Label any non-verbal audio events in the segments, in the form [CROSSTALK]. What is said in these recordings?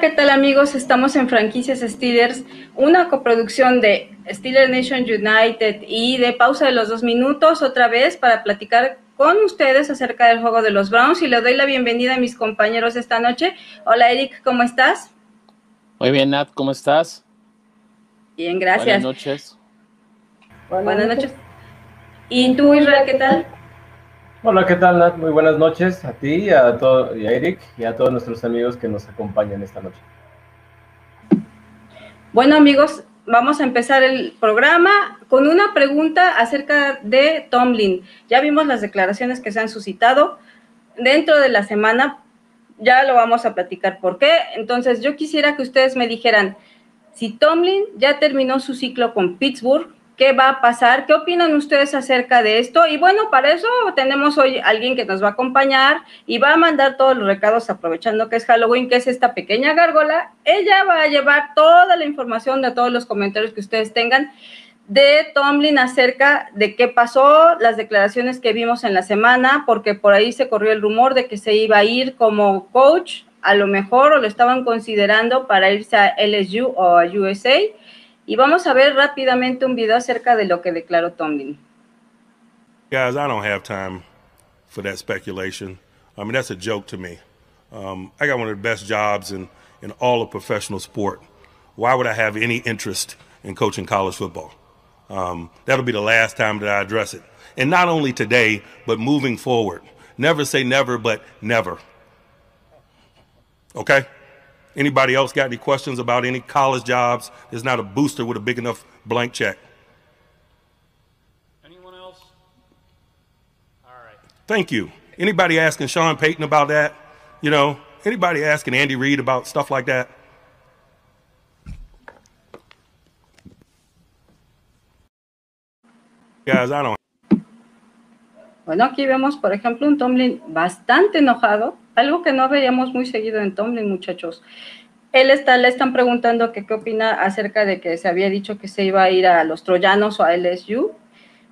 ¿qué tal amigos? Estamos en Franquicias Steelers, una coproducción de Steelers Nation United y de Pausa de los Dos Minutos, otra vez para platicar con ustedes acerca del juego de los Browns y le doy la bienvenida a mis compañeros esta noche. Hola Eric, ¿cómo estás? Muy bien, Nat, ¿cómo estás? Bien, gracias. Buenas noches. Buenas, noches. ¿Y tú, Israel, qué tal? Hola, ¿qué tal? Muy buenas noches a ti, a, todo, y a Eric y a todos nuestros amigos que nos acompañan esta noche. Bueno, amigos, vamos a empezar el programa con una pregunta acerca de Tomlin. Ya vimos las declaraciones que se han suscitado. Dentro de la semana ya lo vamos a platicar por qué. Entonces, yo quisiera que ustedes me dijeran, si Tomlin ya terminó su ciclo con Pittsburgh, qué va a pasar, qué opinan ustedes acerca de esto. Y bueno, para eso tenemos hoy alguien que nos va a acompañar y va a mandar todos los recados aprovechando que es Halloween, que es esta pequeña gárgola. Ella va a llevar toda la información de todos los comentarios que ustedes tengan de Tomlin acerca de qué pasó, las declaraciones que vimos en la semana, porque por ahí se corrió el rumor de que se iba a ir como coach, a lo mejor o lo estaban considerando para irse a LSU o a USA y vamos a ver rápidamente un video acerca de lo que declaró Tomlin. Guys, I don't have time for that speculation. I mean, that's a joke to me. Um, I got one of the best jobs in, in all of professional sport. Why would I have any interest in coaching college football? Um, that'll be the last time that I address it. And not only today, but moving forward. Never say never, but never. Okay? Anybody else got any questions about any college jobs? There's not a booster with a big enough blank check. Anyone else? All right. Thank you. Anybody asking Sean Payton about that? You know, anybody asking Andy Reid about stuff like that? Guys, I don't. Bueno, aquí vemos, por ejemplo, un Tomlin bastante enojado, algo que no veíamos muy seguido en Tomlin, muchachos. Él está, le están preguntando que qué opina acerca de que se había dicho que se iba a ir a los troyanos o a LSU,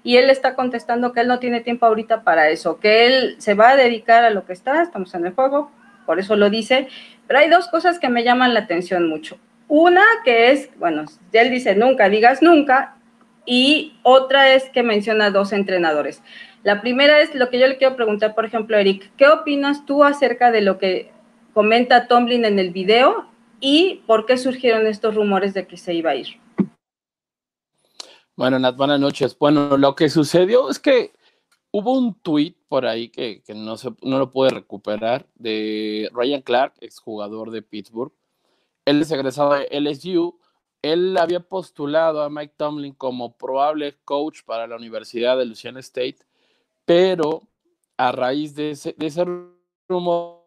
y él está contestando que él no tiene tiempo ahorita para eso, que él se va a dedicar a lo que está, estamos en el juego, por eso lo dice, pero hay dos cosas que me llaman la atención mucho. Una que es, bueno, él dice nunca digas nunca, y otra es que menciona dos entrenadores. La primera es lo que yo le quiero preguntar, por ejemplo, Eric, ¿qué opinas tú acerca de lo que comenta Tomlin en el video y por qué surgieron estos rumores de que se iba a ir? Bueno, Nat, buenas noches. Bueno, lo que sucedió es que hubo un tweet por ahí que, no, se, no lo pude recuperar de Ryan Clark, exjugador de Pittsburgh. Él es egresado de LSU. Él había postulado a Mike Tomlin como probable coach para la Universidad de Louisiana State pero a raíz de ese, rumor,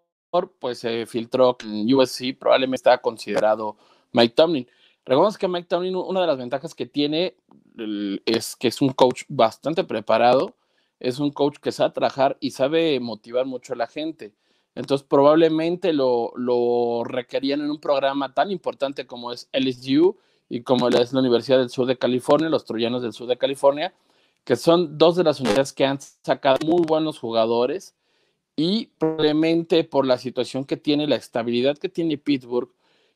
pues se filtró que en USC probablemente está considerado Mike Tomlin. Recordemos que Mike Tomlin, una de las ventajas que tiene es que es un coach bastante preparado, es un coach que sabe trabajar y sabe motivar mucho a la gente. Entonces, probablemente lo, lo requerían en un programa tan importante como es LSU y como es la Universidad del Sur de California, los Troyanos del Sur de California, que son dos de las unidades que han sacado muy buenos jugadores y probablemente por la situación que tiene, la estabilidad que tiene Pittsburgh,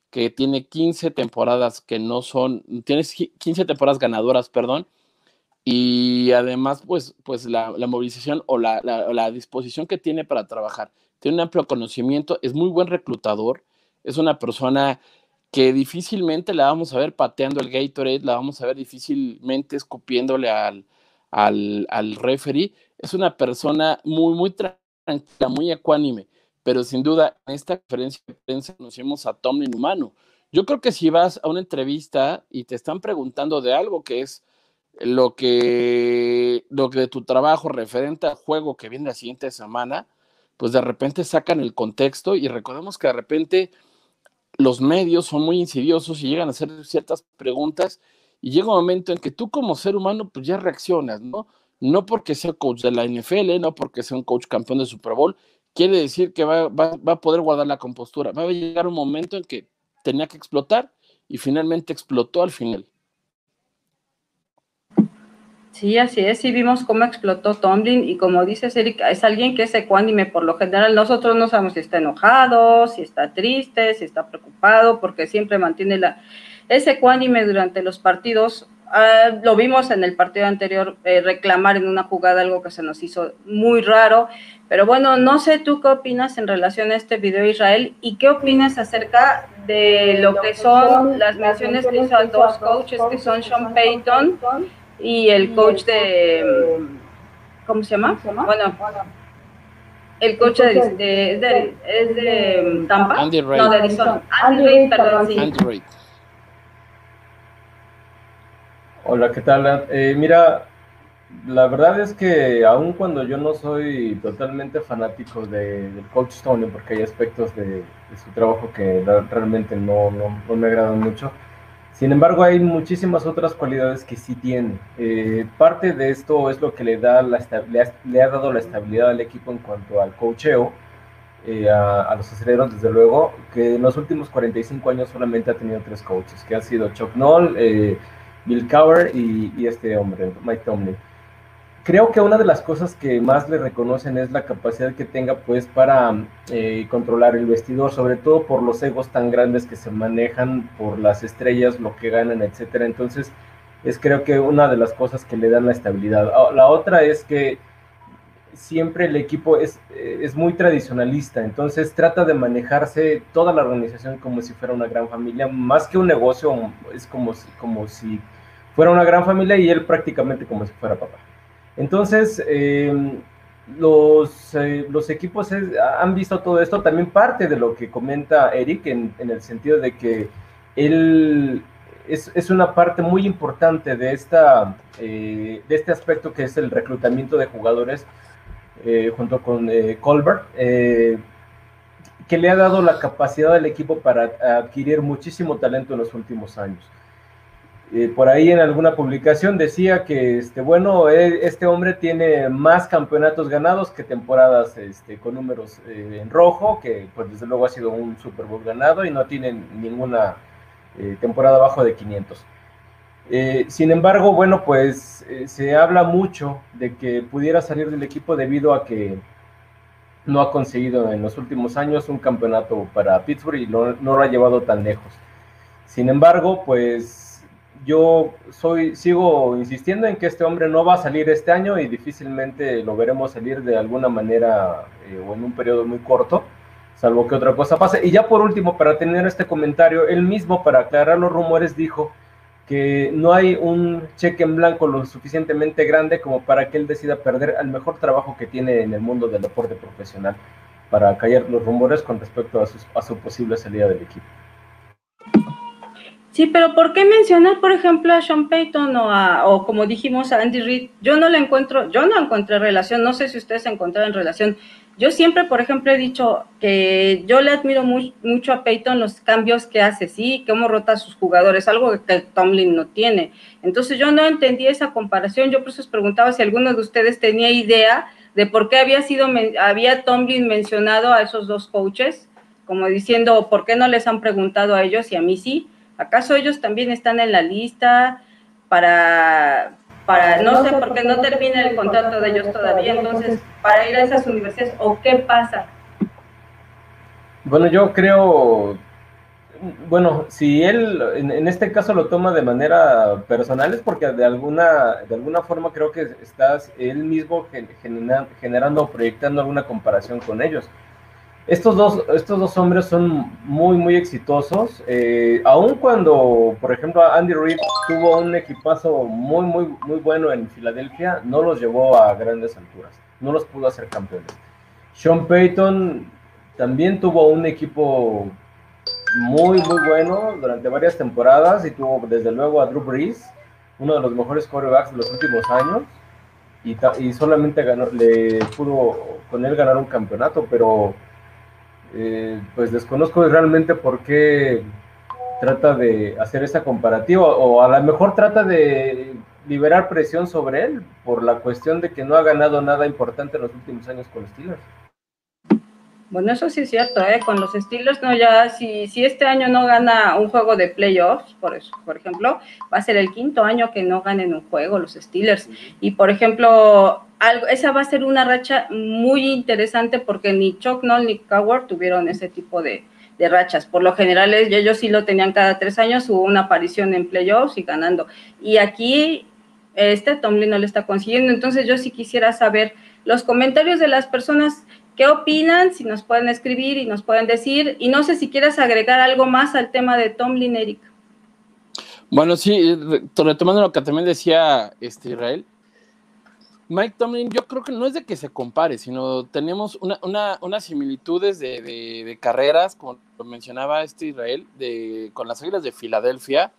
que tiene 15 temporadas que no son, tiene 15 temporadas ganadoras, perdón, y además pues, pues la, movilización o la, la, disposición que tiene para trabajar. Tiene un amplio conocimiento, es muy buen reclutador, es una persona que difícilmente la vamos a ver pateando el Gatorade, la vamos a ver difícilmente escupiéndole al, al, al referee, es una persona muy, muy tranquila, muy ecuánime, pero sin duda en esta conferencia de prensa conocemos a Tomlin humano. Yo creo que si vas a una entrevista y te están preguntando de algo que es lo que, lo que de tu trabajo referente al juego que viene la siguiente semana, pues de repente sacan el contexto y recordemos que de repente los medios son muy insidiosos y llegan a hacer ciertas preguntas y llega un momento en que tú como ser humano pues ya reaccionas, ¿no? No porque sea coach de la NFL, no porque sea un coach campeón de Super Bowl, quiere decir que va, a poder guardar la compostura. Va a llegar un momento en que tenía que explotar y finalmente explotó al final. Sí, así es, sí vimos cómo explotó Tomlin y como dices, Eric, es alguien que es ecuánime por lo general. Nosotros no sabemos si está enojado, si está triste, si está preocupado, porque siempre mantiene la, ese ecuánime durante los partidos. Ah, lo vimos en el partido anterior eh, reclamar en una jugada algo que se nos hizo muy raro. Pero bueno, no sé tú qué opinas en relación a este video Israel y qué opinas acerca de lo que son las menciones que hizo a dos coaches que son Sean Payton y el coach de, ¿cómo se llama? Bueno, el coach de, de, de, es de Tampa, Andy Reid. no, de Arizona. Andy Reid, perdón, sí. Andy Reid. Hola, ¿qué tal? Eh, mira, la verdad es que aun cuando yo no soy totalmente fanático de, del coach Tony, porque hay aspectos de, de su trabajo que realmente no, no, no me agradan mucho, sin embargo hay muchísimas otras cualidades que sí tiene. Eh, parte de esto es lo que le, da la, le, ha, le ha dado la estabilidad al equipo en cuanto al coacheo, eh, a, a los aceleros, desde luego, que en los últimos 45 años solamente ha tenido tres coaches, que han sido Chuck Noll, eh, Bill Cowher y, y este hombre, Mike Tomlin. Creo que una de las cosas que más le reconocen es la capacidad que tenga pues para eh, controlar el vestidor, sobre todo por los egos tan grandes que se manejan, por las estrellas, lo que ganan, etcétera. Entonces, es creo que una de las cosas que le dan la estabilidad. Ah, La otra es que siempre el equipo es, eh, es muy tradicionalista, entonces trata de manejarse toda la organización como si fuera una gran familia, más que un negocio, es como si, como si fuera una gran familia y él prácticamente como si fuera papá. Entonces, eh, los, eh, los equipos han visto todo esto, también parte de lo que comenta Eric en, en el sentido de que él es, es una parte muy importante de, esta, eh, de este aspecto que es el reclutamiento de jugadores eh, junto con eh, Colbert, eh, que le ha dado la capacidad al equipo para adquirir muchísimo talento en los últimos años. Por ahí en alguna publicación decía que, este, bueno, eh, este hombre tiene más campeonatos ganados que temporadas este, con números en rojo, que pues desde luego ha sido un Super Bowl ganado y no tiene ninguna temporada abajo de 500. Eh, sin embargo, bueno, pues eh, se habla mucho de que pudiera salir del equipo debido a que no ha conseguido en los últimos años un campeonato para Pittsburgh y no, lo ha llevado tan lejos. Sin embargo, pues yo soy, sigo insistiendo en que este hombre no va a salir este año y difícilmente lo veremos salir de alguna manera eh, o en un periodo muy corto, salvo que otra cosa pase. Y ya por último, para tener este comentario, él mismo, para aclarar los rumores, dijo que no hay un cheque en blanco lo suficientemente grande como para que él decida perder al mejor trabajo que tiene en el mundo del deporte profesional para callar los rumores con respecto a, sus, a su posible salida del equipo. Sí, pero ¿por qué mencionar, por ejemplo, a Sean Payton o, a, o como dijimos a Andy Reid? Yo no le encuentro, yo no encontré relación, no sé si ustedes encontraron relación. Yo siempre, por ejemplo, he dicho que yo le admiro muy, mucho a Payton los cambios que hace, sí, cómo rota a sus jugadores, algo que Tomlin no tiene. Entonces yo no entendí esa comparación, yo por eso os preguntaba si alguno de ustedes tenía idea de por qué había sido, había Tomlin mencionado a esos dos coaches, como diciendo, ¿por qué no les han preguntado a ellos y a mí sí? ¿Acaso ellos también están en la lista para, para no sé por qué no termina el contrato de ellos todavía, entonces, para ir a esas universidades, o qué pasa? Bueno, yo creo, bueno, si él en, en, este caso lo toma de manera personal es porque de alguna, de alguna forma creo que estás él mismo genera, generando o proyectando alguna comparación con ellos. Estos dos, estos dos hombres son muy, muy exitosos. Eh, aun cuando, por ejemplo, Andy Reid tuvo un equipazo muy, muy, muy bueno en Filadelfia, no los llevó a grandes alturas. No los pudo hacer campeones. Sean Payton también tuvo un equipo muy, muy bueno durante varias temporadas y tuvo desde luego a Drew Brees, uno de los mejores quarterbacks de los últimos años. Y, y solamente ganó, le pudo con él ganar un campeonato, pero eh, pues desconozco realmente por qué trata de hacer esa comparativa o a lo mejor trata de liberar presión sobre él por la cuestión de que no ha ganado nada importante en los últimos años con los Steelers. Bueno, eso sí es cierto, ¿eh? Con los Steelers, no, ya, si, si este año no gana un juego de playoffs, por, eso, por ejemplo, va a ser el quinto año que no ganen un juego los Steelers. Y, por ejemplo, esa va a ser una racha muy interesante porque ni Chuck Noll ni Coward tuvieron ese tipo de, de rachas. Por lo general, ellos sí lo tenían cada tres años, hubo una aparición en playoffs y ganando. Y aquí, este Tomlin no le está consiguiendo. Entonces, yo sí quisiera saber los comentarios de las personas ¿Qué opinan? Si nos pueden escribir y nos pueden decir. Y no sé si quieres agregar algo más al tema de Tomlin, Eric. Bueno, sí, retomando lo que también decía este Israel, Mike Tomlin, yo creo que no es de que se compare, sino tenemos una, una, unas similitudes de, de, carreras, como lo mencionaba este Israel, de, con las Águilas de Filadelfia.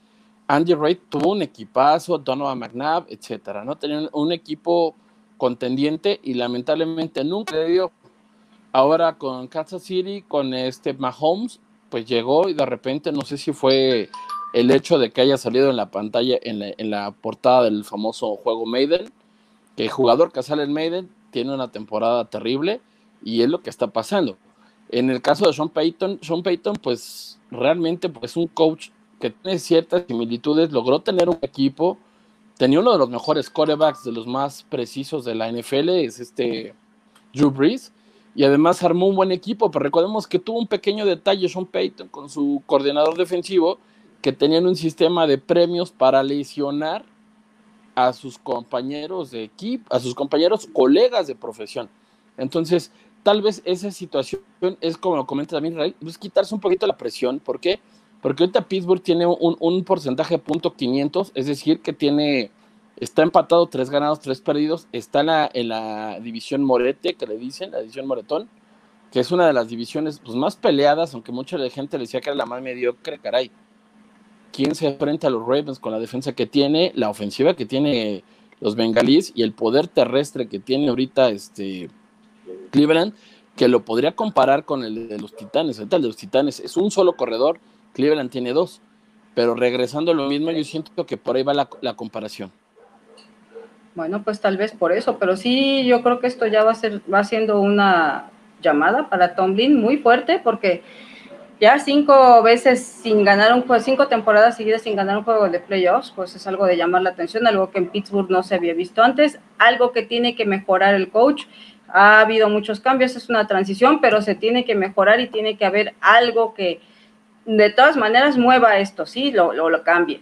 Andy Reid tuvo un equipazo, Donovan McNabb, etcétera, ¿no? Tenían un equipo contendiente y lamentablemente nunca le dio Ahora con Kansas City, con este Mahomes, pues llegó y de repente no sé si fue el hecho de que haya salido en la pantalla, en la, portada del famoso juego Maiden, que el jugador que sale en Maiden tiene una temporada terrible y es lo que está pasando. En el caso de Sean Payton, Sean Payton pues realmente pues un coach que tiene ciertas similitudes, logró tener un equipo, tenía uno de los mejores corebacks, de los más precisos de la NFL, es este Drew Brees, y además armó un buen equipo, pero recordemos que tuvo un pequeño detalle Sean Payton con su coordinador defensivo, que tenían un sistema de premios para lesionar a sus compañeros de equipo, a sus compañeros colegas de profesión. Entonces, tal vez esa situación es como lo comenta también Israel, es quitarse un poquito la presión. ¿Por qué? Porque ahorita Pittsburgh tiene un, un porcentaje de punto 500, es decir, que tiene Está empatado, tres ganados, tres perdidos. Está en la, en la división Morete, que le dicen, la división Moretón, que es una de las divisiones pues, más peleadas, aunque mucha gente le decía que era la más mediocre, caray. ¿Quién se enfrenta a los Ravens con la defensa que tiene, la ofensiva que tiene los bengalíes y el poder terrestre que tiene ahorita este Cleveland, que lo podría comparar con el de los Titanes. El de los Titanes es un solo corredor, Cleveland tiene dos. Pero regresando a lo mismo, yo siento que por ahí va la comparación. Bueno, pues tal vez por eso, pero sí, yo creo que esto ya va a ser, va siendo una llamada para Tomlin muy fuerte, porque ya cinco veces sin ganar un juego, cinco temporadas seguidas sin ganar un juego de playoffs, pues es algo de llamar la atención, algo que en Pittsburgh no se había visto antes, algo que tiene que mejorar el coach. Ha habido muchos cambios, es una transición, pero se tiene que mejorar y tiene que haber algo que de todas maneras mueva esto, sí, lo, lo, lo cambie.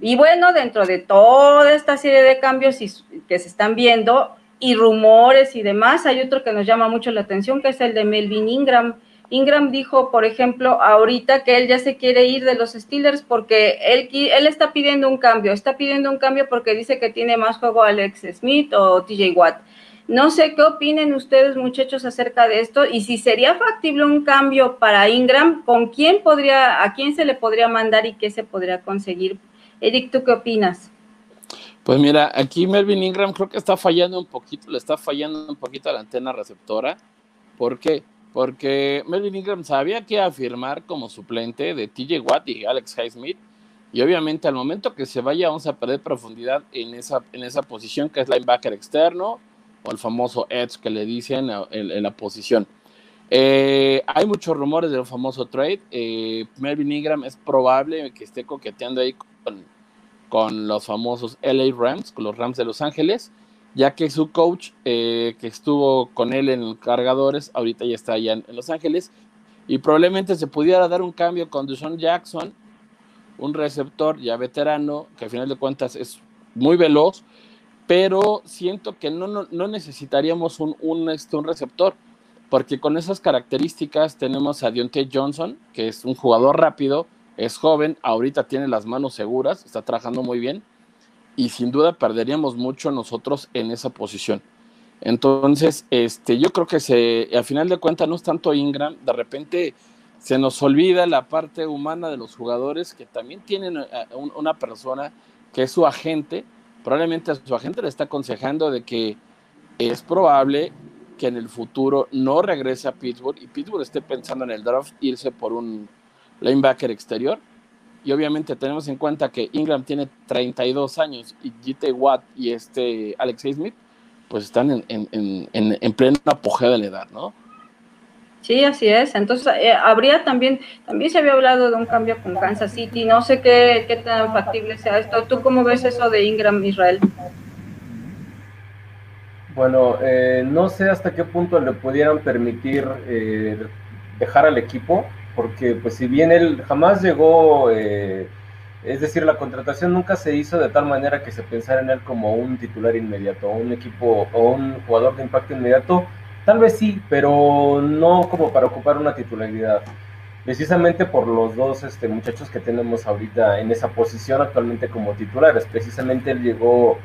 Y bueno, dentro de toda esta serie de cambios que se están viendo y rumores y demás, hay otro que nos llama mucho la atención, que es el de Melvin Ingram. Ingram dijo, por ejemplo, ahorita que él ya se quiere ir de los Steelers porque él, está pidiendo un cambio, está pidiendo un cambio porque dice que tiene más juego Alex Smith o TJ Watt. No sé qué opinen ustedes, muchachos, acerca de esto y si sería factible un cambio para Ingram, con quién podría, a quién se le podría mandar y qué se podría conseguir Eric, ¿tú qué opinas? Pues mira, aquí Melvin Ingram creo que está fallando un poquito, le está fallando un poquito a la antena receptora. ¿Por qué? Porque Melvin Ingram sabía que afirmar como suplente de TJ Watt y Alex Highsmith. Y obviamente al momento que se vaya vamos a perder profundidad en esa, en esa posición que es linebacker externo o el famoso edge que le dicen en, la posición. Eh, hay muchos rumores del famoso trade. Eh, Melvin Ingram es probable que esté coqueteando ahí con, con los famosos LA Rams, con los Rams de Los Ángeles, ya que su coach, eh, que estuvo con él en cargadores, ahorita ya está allá en, Los Ángeles, y probablemente se pudiera dar un cambio con Deshaun Jackson, un receptor ya veterano, que al final de cuentas es muy veloz, pero siento que no, no, necesitaríamos un, un, este, un receptor, porque con esas características tenemos a Deontay Johnson, que es un jugador rápido, es joven, ahorita tiene las manos seguras, está trabajando muy bien y sin duda perderíamos mucho nosotros en esa posición. Entonces, este, yo creo que se, al final de cuentas no es tanto Ingram, de repente se nos olvida la parte humana de los jugadores que también tienen eh, una persona que es su agente, probablemente a su agente le está aconsejando de que es probable que en el futuro no regrese a Pittsburgh y Pittsburgh esté pensando en el draft irse por un linebacker exterior. Y obviamente tenemos en cuenta que Ingram tiene 32 años y GT Watt y este Alex Smith pues están en, en, en, pleno apogeo de la edad, ¿no? Sí, así es. Entonces, eh, habría también, también se había hablado de un cambio con Kansas City. No sé qué, qué tan factible sea esto. ¿Tú cómo ves eso de Ingram Israel? Bueno, eh, no sé hasta qué punto le pudieran permitir eh, dejar al equipo, porque pues si bien él jamás llegó, es decir, la contratación nunca se hizo de tal manera que se pensara en él como un titular inmediato, un equipo o un jugador de impacto inmediato Tal vez sí, pero no como para ocupar una titularidad. Precisamente por los dos este, muchachos que tenemos ahorita en esa posición actualmente como titulares. Precisamente él llegó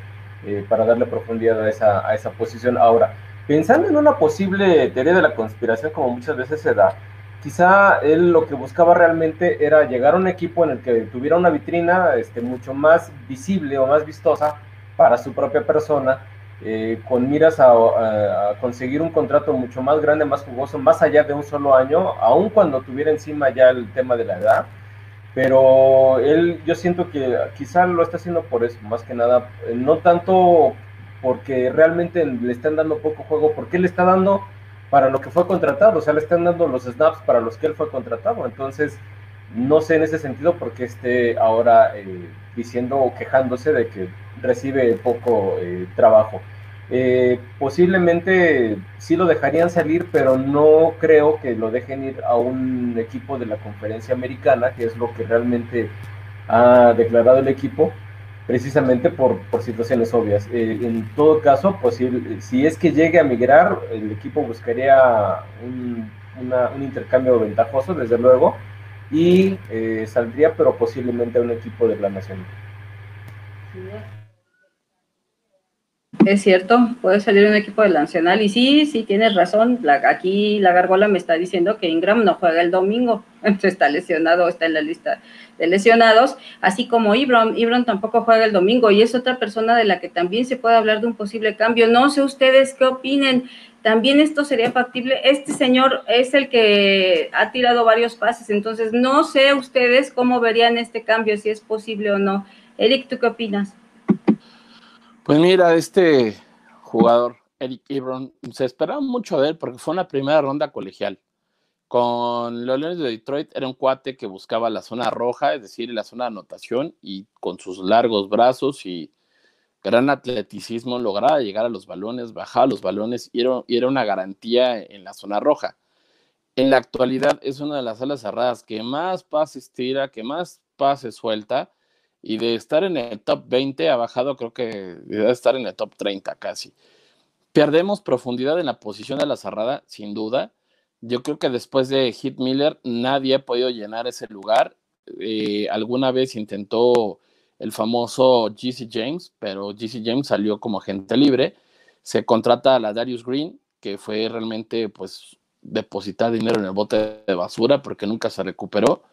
eh, para darle profundidad a esa, a esa posición. Ahora, pensando en una posible teoría de la conspiración, como muchas veces se da, quizá él lo que buscaba realmente era llegar a un equipo en el que tuviera una vitrina este, mucho más visible o más vistosa para su propia persona eh, con miras a, conseguir un contrato mucho más grande, más jugoso, más allá de un solo año, aun cuando tuviera encima ya el tema de la edad. Pero él, yo siento que quizá lo está haciendo por eso, más que nada, eh, no tanto porque realmente le están dando poco juego, porque le está dando para lo que fue contratado, o sea, le están dando los snaps para los que él fue contratado. Entonces, no sé en ese sentido por qué esté ahora eh, diciendo o quejándose de que recibe poco eh, trabajo. Eh, posiblemente sí lo dejarían salir, pero no creo que lo dejen ir a un equipo de la conferencia americana, que es lo que realmente ha declarado el equipo, precisamente por, situaciones obvias. en todo caso, posible, si es que llegue a migrar, el equipo buscaría un, un intercambio ventajoso, desde luego, y eh, saldría, pero posiblemente a un equipo de la Nacional. Es cierto, puede salir un equipo de la Nacional y sí, sí, tienes razón. aquí la Gargola me está diciendo que Ingram no juega el domingo, [LAUGHS] está lesionado, está en la lista de lesionados, así como Ibron. Ibron tampoco juega el domingo y es otra persona de la que también se puede hablar de un posible cambio. No sé ustedes qué opinen también esto sería factible. Este señor es el que ha tirado varios pases, entonces no sé ustedes cómo verían este cambio, si es posible o no. Eric, ¿tú qué opinas? Pues mira, este jugador, Eric Ebron, se esperaba mucho de él porque fue una primera ronda colegial. Con los Leones de Detroit era un cuate que buscaba la zona roja, es decir, la zona de anotación, y con sus largos brazos y gran atleticismo, lograba llegar a los balones, bajaba los balones y era, una garantía en la zona roja. En la actualidad es una de las alas cerradas que más pases tira, que más pases suelta y de estar en el top 20 ha bajado creo que debe estar en el top 30 casi. Perdemos profundidad en la posición de la cerrada, sin duda. Yo creo que después de Hit Miller nadie ha podido llenar ese lugar. Eh, alguna vez intentó el famoso GC James, pero GC James salió como agente libre. Se contrata a la Darius Green, que fue realmente pues depositar dinero en el bote de basura porque nunca se recuperó.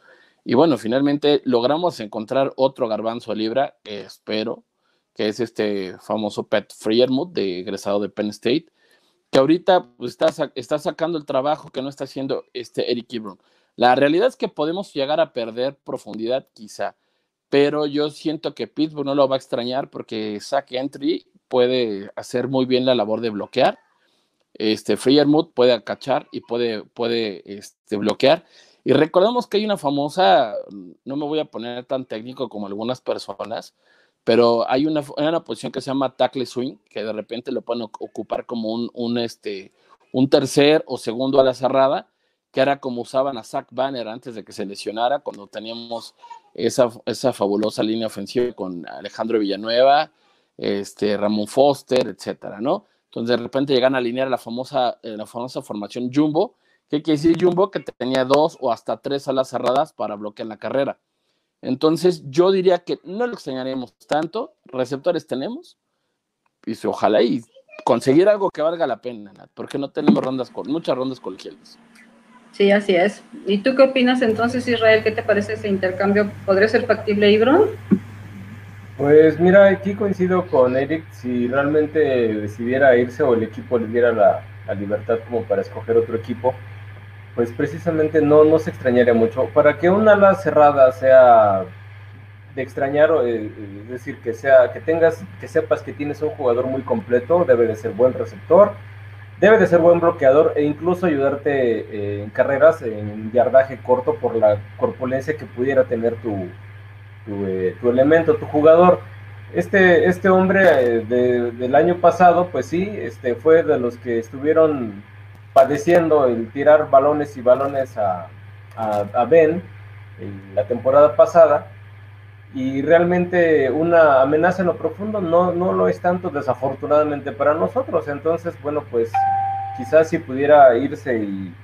Y bueno, finalmente logramos encontrar otro garbanzo libra, que espero, que es este famoso Pat Freiermuth, de egresado de Penn State, que ahorita pues, está, está sacando el trabajo que no está haciendo este Eric Ebron. La realidad es que podemos llegar a perder profundidad quizá, pero yo siento que Pittsburgh no lo va a extrañar porque Zach Entry puede hacer muy bien la labor de bloquear. Este Freermuth puede acachar y puede, puede este, bloquear. Y recordemos que hay una famosa, no me voy a poner tan técnico como algunas personas, pero hay una, una posición que se llama tackle swing, que de repente lo pueden ocupar como un, un, este, un tercer o segundo a la cerrada, que era como usaban a Zach Banner antes de que se lesionara, cuando teníamos esa, esa fabulosa línea ofensiva con Alejandro Villanueva, este, Ramón Foster, etcétera, ¿no? Entonces de repente llegan a alinear la famosa, eh, la famosa formación Jumbo. ¿Qué quiere decir Jumbo? Que tenía dos o hasta tres alas cerradas para bloquear la carrera. Entonces yo diría que no lo extrañaremos tanto, receptores tenemos, y ojalá y conseguir algo que valga la pena, porque no tenemos rondas, muchas rondas colegiales. Sí, así es. ¿Y tú qué opinas entonces, Israel? ¿Qué te parece ese intercambio? ¿Podría ser factible, Ibron? Pues mira, aquí coincido con Eric. Si realmente decidiera irse o el equipo le diera la, libertad como para escoger otro equipo, pues precisamente no, no se extrañaría mucho. Para que una ala cerrada sea de extrañar, eh, es decir, que sea, que tengas, que sepas que tienes un jugador muy completo, debe de ser buen receptor, debe de ser buen bloqueador e incluso ayudarte eh, en carreras en yardaje corto por la corpulencia que pudiera tener tu, tu, eh, elemento, tu jugador. Este, este hombre eh, del año pasado, pues sí, este, fue de los que estuvieron padeciendo el tirar balones y balones a, a, Ben la temporada pasada y realmente una amenaza en lo profundo no, no lo es tanto desafortunadamente para nosotros. Entonces, bueno, pues quizás si pudiera irse y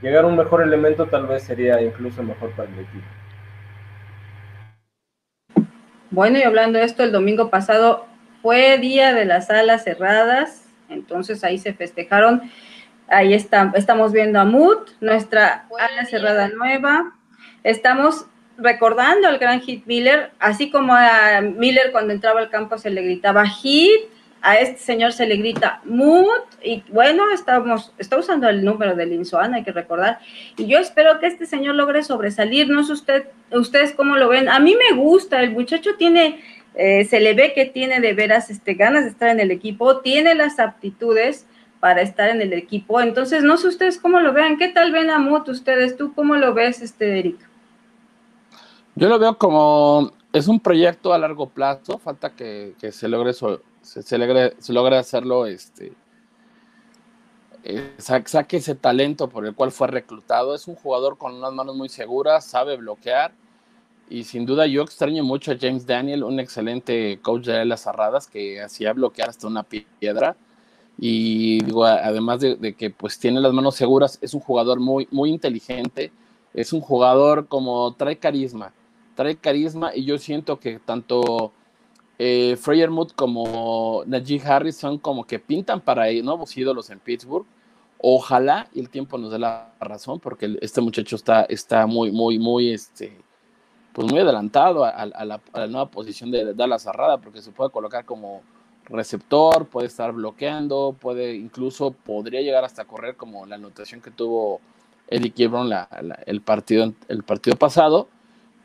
llegar a un mejor elemento, tal vez sería incluso mejor para el equipo. Bueno, y hablando de esto, el domingo pasado fue día de las alas cerradas, entonces ahí se festejaron. Ahí está, estamos viendo a Mood, nuestra ala cerrada nueva. Estamos recordando al gran Hit Miller, así como a Miller cuando entraba al campo se le gritaba Hit, a este señor se le grita Mood, y bueno, estamos, está usando el número del Insoan, hay que recordar, y yo espero que este señor logre sobresalir, no sé usted, ustedes cómo lo ven, a mí me gusta, el muchacho tiene, eh, se le ve que tiene de veras este, ganas de estar en el equipo, tiene las aptitudes, para estar en el equipo. Entonces, no sé ustedes cómo lo vean. ¿Qué tal ven a Mood ustedes? ¿Tú cómo lo ves, este, Eric? Yo lo veo como es un proyecto a largo plazo, falta que, se logre se, logre, hacerlo, este, eh, saque ese talento por el cual fue reclutado. Es un jugador con unas manos muy seguras, sabe bloquear y sin duda yo extraño mucho a James Daniel, un excelente coach de las cerradas que hacía bloquear hasta una piedra y digo, además de, que pues tiene las manos seguras, es un jugador muy, muy inteligente, es un jugador como trae carisma trae carisma y yo siento que tanto eh, Mood como Najee Harris son como que pintan para nuevos ídolos en Pittsburgh. Ojalá y el tiempo nos dé la razón, porque este muchacho está, está muy, muy, muy, este, pues muy adelantado a, la, nueva posición de, Dallas Cerrada, porque se puede colocar como receptor, puede estar bloqueando, puede incluso podría llegar hasta correr como la anotación que tuvo Eric Ebron el, partido, el partido pasado.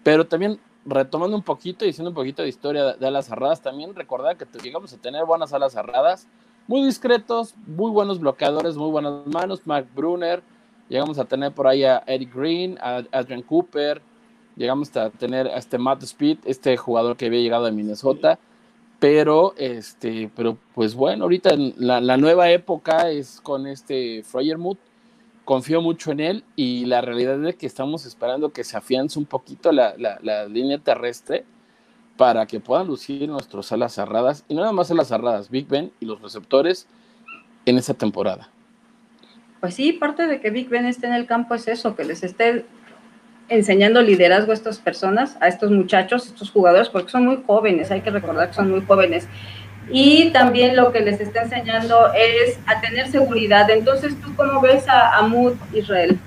Pero también retomando un poquito y haciendo un poquito de historia de, alas cerradas, también recordar que llegamos a tener buenas alas cerradas, muy discretos, muy buenos bloqueadores, muy buenas manos, Mark Brunner, llegamos a tener por ahí a Eddie Green, a Adrian Cooper, llegamos a tener a este Matt Speed, este jugador que había llegado de Minnesota, pero este, pero pues bueno, ahorita la, la nueva época es con este Fryermuth, confío mucho en él y la realidad es que estamos esperando que se afiance un poquito la, línea terrestre para que puedan lucir nuestras alas cerradas y no nada más alas cerradas, Big Ben y los receptores en esa temporada. Pues sí, parte de que Big Ben esté en el campo es eso, que les esté enseñando liderazgo a estas personas, a estos muchachos, estos jugadores, porque son muy jóvenes, hay que recordar que son muy jóvenes y también lo que les está enseñando es a tener seguridad. Entonces, ¿tú cómo ves a, a Israel?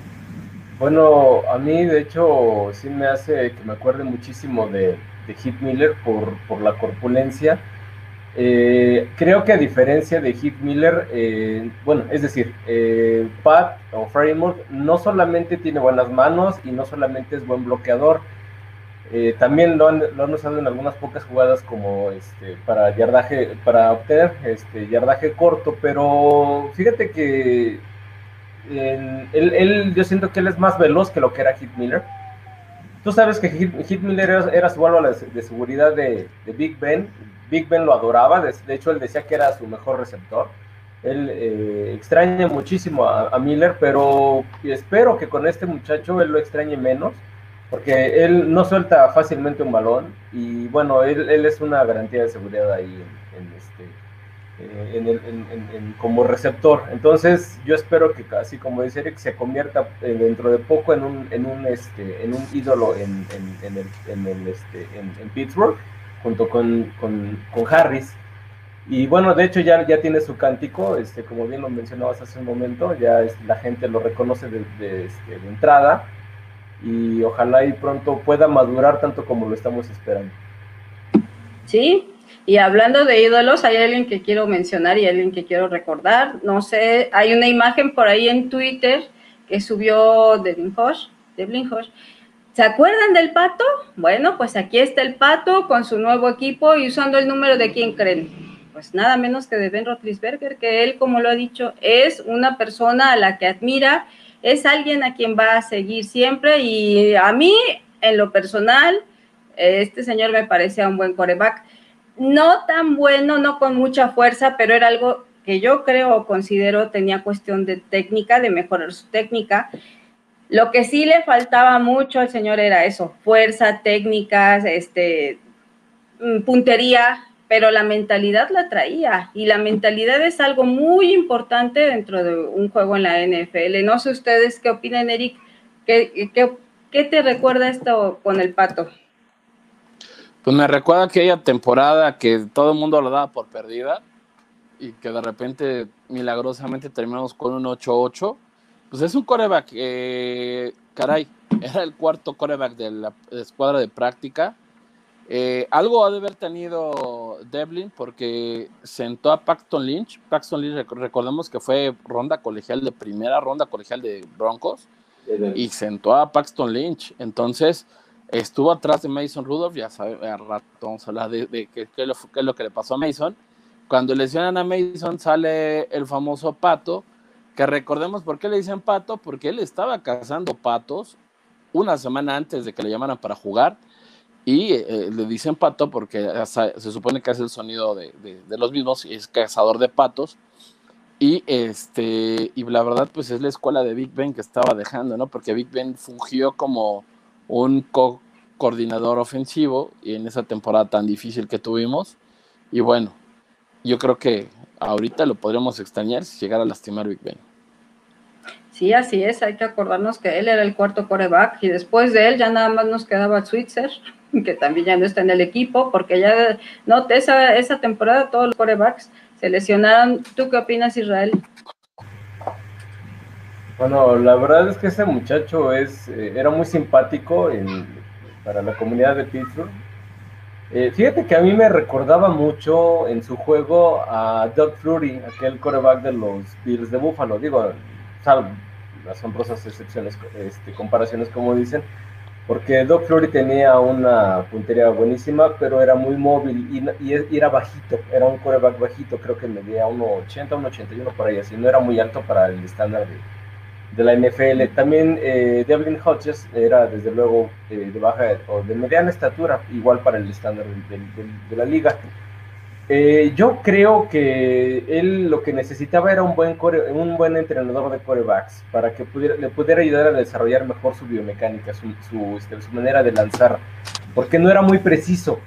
Bueno, a mí de hecho sí me hace que me acuerde muchísimo de, de Heath Miller por la corpulencia. Eh, creo que a diferencia de Heath Miller, eh, bueno, es decir, eh, Pat o Framework no solamente tiene buenas manos y no solamente es buen bloqueador, también lo han, lo han, usado en algunas pocas jugadas como este, para yardaje, para obtener este, yardaje corto, pero fíjate que él, yo siento que él es más veloz que lo que era Hit Miller. Tú sabes que Hit, Miller era, su válvula de, seguridad de, Big Ben. Big Ben lo adoraba, de, hecho él decía que era su mejor receptor. Él eh, extraña muchísimo a Miller, pero espero que con este muchacho él lo extrañe menos porque él no suelta fácilmente un balón y bueno, él, es una garantía de seguridad ahí en, este, eh, en como receptor. Entonces yo espero que así como dice Eric, se convierta eh, dentro de poco en un, en un, este, en un ídolo en, el, el, este, en, Pittsburgh, junto con, con, con, Harris. Y bueno, de hecho ya, ya tiene su cántico, este, como bien lo mencionabas hace un momento, ya la gente lo reconoce de, de, este, de entrada y ojalá y pronto pueda madurar tanto como lo estamos esperando. Sí, y hablando de ídolos, hay alguien que quiero mencionar y alguien que quiero recordar. No sé, hay una imagen por ahí en Twitter que subió Devin Hosh, Devin Hosh. ¿Se acuerdan del pato? Bueno, pues aquí está el pato con su nuevo equipo y usando el número de quién creen. pues nada menos que de Ben Roethlisberger, que él, como lo ha dicho, es una persona a la que admira, es alguien a quien va a seguir siempre y a mí, en lo personal, este señor me parecía un buen coreback. No tan bueno, no con mucha fuerza, pero era algo que yo creo o considero tenía cuestión de técnica, de mejorar su técnica. Lo que sí le faltaba mucho al señor era eso, fuerza, técnicas, este, mm, puntería, pero la mentalidad la traía y la mentalidad es algo muy importante dentro de un juego en la NFL. No sé ustedes qué opinan, Eric, ¿qué, qué, te recuerda esto con el pato? Pues me recuerda aquella temporada que todo el mundo lo daba por perdida y que de repente milagrosamente terminamos con un 8-8. Pues es un coreback, eh, caray, era el cuarto coreback de la escuadra de práctica eh, algo ha de haber tenido Devlin porque sentó a Paxton Lynch. Paxton Lynch, recordemos que fue ronda colegial de primera ronda colegial de Broncos y sentó a Paxton Lynch. Entonces estuvo atrás de Mason Rudolph. Ya sabe, a rato vamos a hablar de, qué, es lo, que le pasó a Mason. Cuando lesionan a Mason sale el famoso pato. Que recordemos por qué le dicen pato, porque él estaba cazando patos una semana antes de que le llamaran para jugar y eh, le dicen pato porque se supone que hace el sonido de, los mismos es cazador de patos. Y, este, y la verdad, pues es la escuela de Big Ben que estaba dejando, ¿no? Porque Big Ben fungió como un co coordinador ofensivo y en esa temporada tan difícil que tuvimos. Y bueno, yo creo que ahorita lo podríamos extrañar si llegara a lastimar Big Ben. Sí, así es, hay que acordarnos que él era el cuarto coreback y después de él ya nada más nos quedaba Switzer [LAUGHS] que también ya no está en el equipo, porque ya, no, esa, esa temporada todos los corebacks se lesionaron. ¿Tú qué opinas, Israel? Bueno, la verdad es que ese muchacho es, eh, era muy simpático para la comunidad de Pittsburgh. Eh, fíjate que a mí me recordaba mucho en su juego a Doug Flurry, aquel coreback de los Bills de Buffalo. Digo, salvo asombrosas excepciones, este, comparaciones como dicen, porque Doc Flurry tenía una puntería buenísima, pero era muy móvil y, era bajito, era un coreback bajito, creo que medía 1,80, 1,81 por ahí, así no era muy alto para el estándar de, la NFL. También eh, Devlin Hodges era desde luego eh, de baja o de mediana estatura, igual para el estándar de la liga. Eh, yo creo que él lo que necesitaba era un buen, un buen entrenador de corebacks para que pudiera, le pudiera ayudar a desarrollar mejor su biomecánica, su, su, este, su, manera de lanzar, porque no era muy preciso.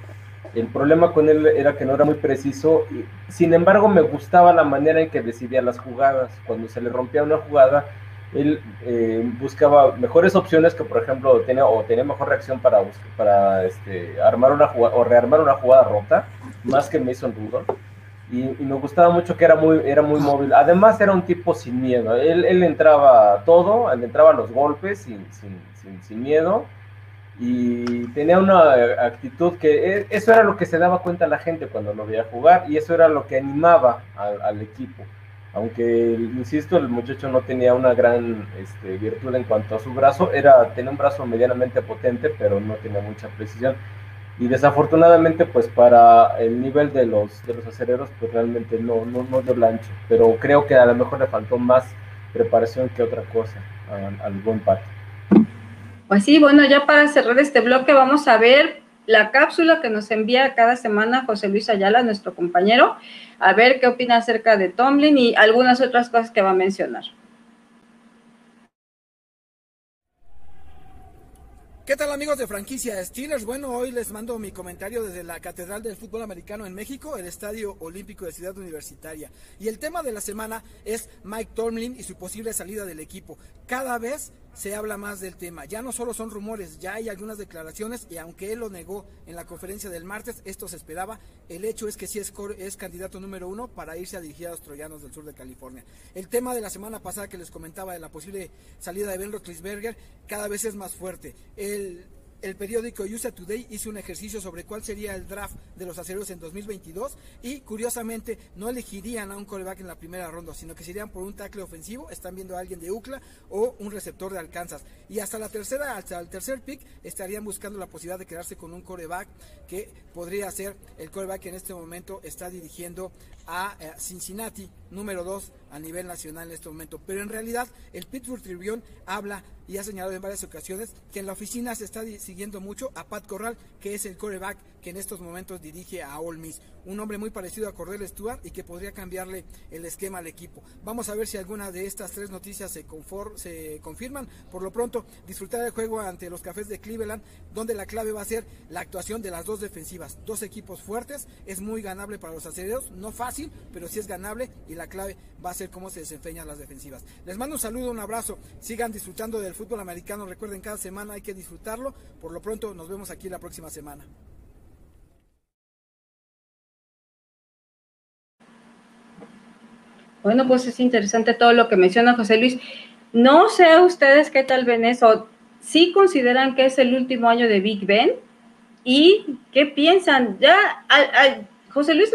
El problema con él era que no era muy preciso, sin embargo me gustaba la manera en que decidía las jugadas. Cuando se le rompía una jugada, él eh, buscaba mejores opciones que por ejemplo tenía o tenía mejor reacción para, para este, armar una jugada o rearmar una jugada rota más que Mason Rudolph. Y, me gustaba mucho que era muy, era muy móvil. Además, era un tipo sin miedo. Él, él entraba todo, él entraba los golpes sin, sin, sin, miedo. Y tenía una actitud que e, eso era lo que se daba cuenta la gente cuando lo veía jugar y eso era lo que animaba al, equipo. Aunque, insisto, el muchacho no tenía una gran este, virtud en cuanto a su brazo, era, tenía un brazo medianamente potente, pero no tenía mucha precisión y desafortunadamente pues para el nivel de los de los aceleros pues realmente no, no, no dio blancho pero creo que a lo mejor le faltó más preparación que otra cosa al, buen Pato. Pues sí, bueno, ya para cerrar este bloque vamos a ver la cápsula que nos envía cada semana José Luis Ayala, nuestro compañero, a ver qué opina acerca de Tomlin y algunas otras cosas que va a mencionar. ¿Qué tal amigos de franquicia Steelers? Bueno, hoy les mando mi comentario desde la Catedral del Fútbol Americano en México, el Estadio Olímpico de Ciudad Universitaria. Y el tema de la semana es Mike Tomlin y su posible salida del equipo. Cada vez se habla más del tema. Ya no solo son rumores, ya hay algunas declaraciones y aunque él lo negó en la conferencia del martes, esto se esperaba. El hecho es que sí es, es candidato número uno para irse a dirigir a los troyanos del sur de California. El tema de la semana pasada que les comentaba de la posible salida de Ben Roethlisberger cada vez es más fuerte. El el periódico USA Today hizo un ejercicio sobre cuál sería el draft de los aceros en 2022 y curiosamente no elegirían a un coreback en la primera ronda, sino que serían por un tackle ofensivo, están viendo a alguien de UCLA o un receptor de Arkansas. Y hasta la tercera, hasta el tercer pick estarían buscando la posibilidad de quedarse con un coreback que podría ser el coreback que en este momento está dirigiendo a eh, Cincinnati, número 2 a nivel nacional en este momento. Pero en realidad el Pittsburgh Tribune habla y ha señalado en varias ocasiones que en la oficina se está siguiendo mucho a Pat Corral, que es el coreback que en estos momentos dirige a Ole. Un hombre muy parecido a Cordell Stewart y que podría cambiarle el esquema al equipo. Vamos a ver si alguna de estas tres noticias se, confirman. Por lo pronto, disfrutar el juego ante los Cafés de Cleveland, donde la clave va a ser la actuación de las dos defensivas. Dos equipos fuertes, es muy ganable para los aceleros, no fácil, pero sí es ganable y la clave va a ser cómo se desempeñan las defensivas. Les mando un saludo, un abrazo, sigan disfrutando del fútbol americano, recuerden cada semana hay que disfrutarlo. Por lo pronto, nos vemos aquí la próxima semana. Bueno, pues es interesante todo lo que menciona José Luis. No sé ustedes qué tal ven eso. ¿Sí consideran que es el último año de Big Ben? ¿Y qué piensan? Ya, José Luis,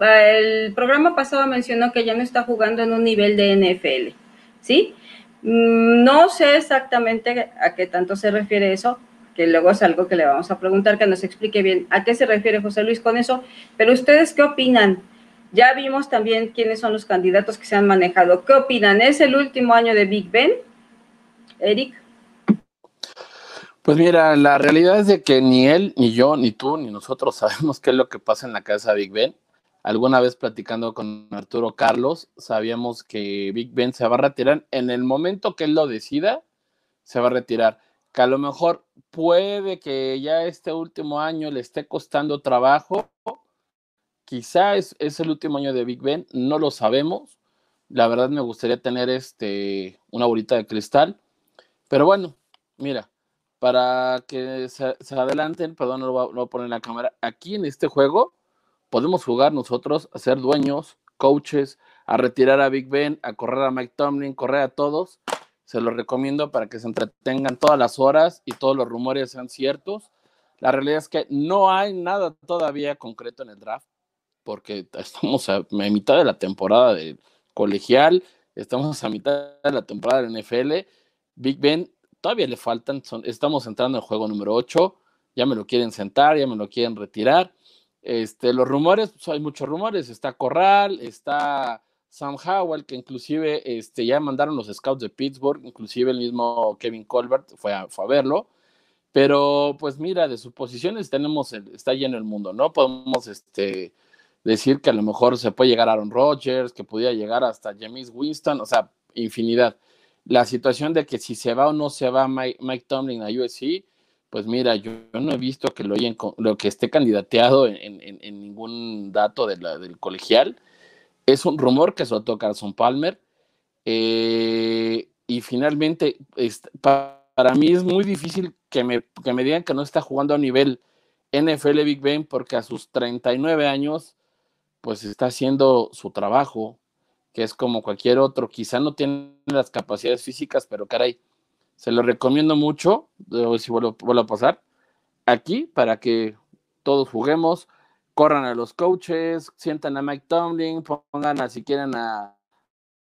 el programa pasado mencionó que ya no está jugando en un nivel de NFL, ¿sí? Mm, no sé exactamente a qué tanto se refiere eso, que luego es algo que le vamos a preguntar, que nos explique bien a qué se refiere José Luis con eso, pero ustedes qué opinan? Ya vimos también quiénes son los candidatos que se han manejado. ¿Qué opinan? ¿Es el último año de Big Ben? Eric. Pues mira, la realidad es de que ni él, ni yo, ni tú, ni nosotros [LAUGHS] sabemos qué es lo que pasa en la casa de Big Ben. Alguna vez platicando con Arturo Carlos, sabíamos que Big Ben se va a retirar en el momento que él lo decida, se va a retirar. Que a lo mejor puede que ya este último año le esté costando trabajo, Quizá es, el último año de Big Ben, no lo sabemos. La verdad me gustaría tener este, una bolita de cristal. Pero bueno, mira, para que se, adelanten, perdón, no lo, voy, a poner en la cámara, aquí en este juego podemos jugar nosotros a ser dueños, coaches, a retirar a Big Ben, a correr a Mike Tomlin, correr a todos. Se los recomiendo para que se entretengan todas las horas y todos los rumores sean ciertos. La realidad es que no hay nada todavía concreto en el draft porque estamos a, mitad de la temporada de colegial, estamos a mitad de la temporada de NFL. Big Ben todavía le faltan, estamos entrando en el juego número 8, ya me lo quieren sentar, ya me lo quieren retirar. Este, los rumores, pues hay muchos rumores, está Corral, está Sam Howell, que inclusive este, ya mandaron los scouts de Pittsburgh, inclusive el mismo Kevin Colbert fue a, fue a verlo. Pero pues mira, de suposiciones tenemos, está lleno el mundo, ¿no? Podemos este, decir que a lo mejor se puede llegar Aaron Rodgers, que pudiera llegar hasta James Winston, o sea, infinidad. La situación de que si se va o no se va Mike, Tomlin a USC, pues mira, yo, no he visto que lo, lo que esté candidateado en, ningún dato del colegial. Es un rumor que soltó Carson Palmer. Eh, y finalmente, para mí es muy difícil que me, que me digan que no está jugando a nivel NFL Big Ben porque a sus 39 años pues está haciendo su trabajo, que es como cualquier otro. Quizá no tiene las capacidades físicas, pero caray, se lo recomiendo mucho, si vuelvo, a pasar, aquí para que todos juguemos, corran a los coaches, sientan a Mike Tomlin, pongan a si quieren a,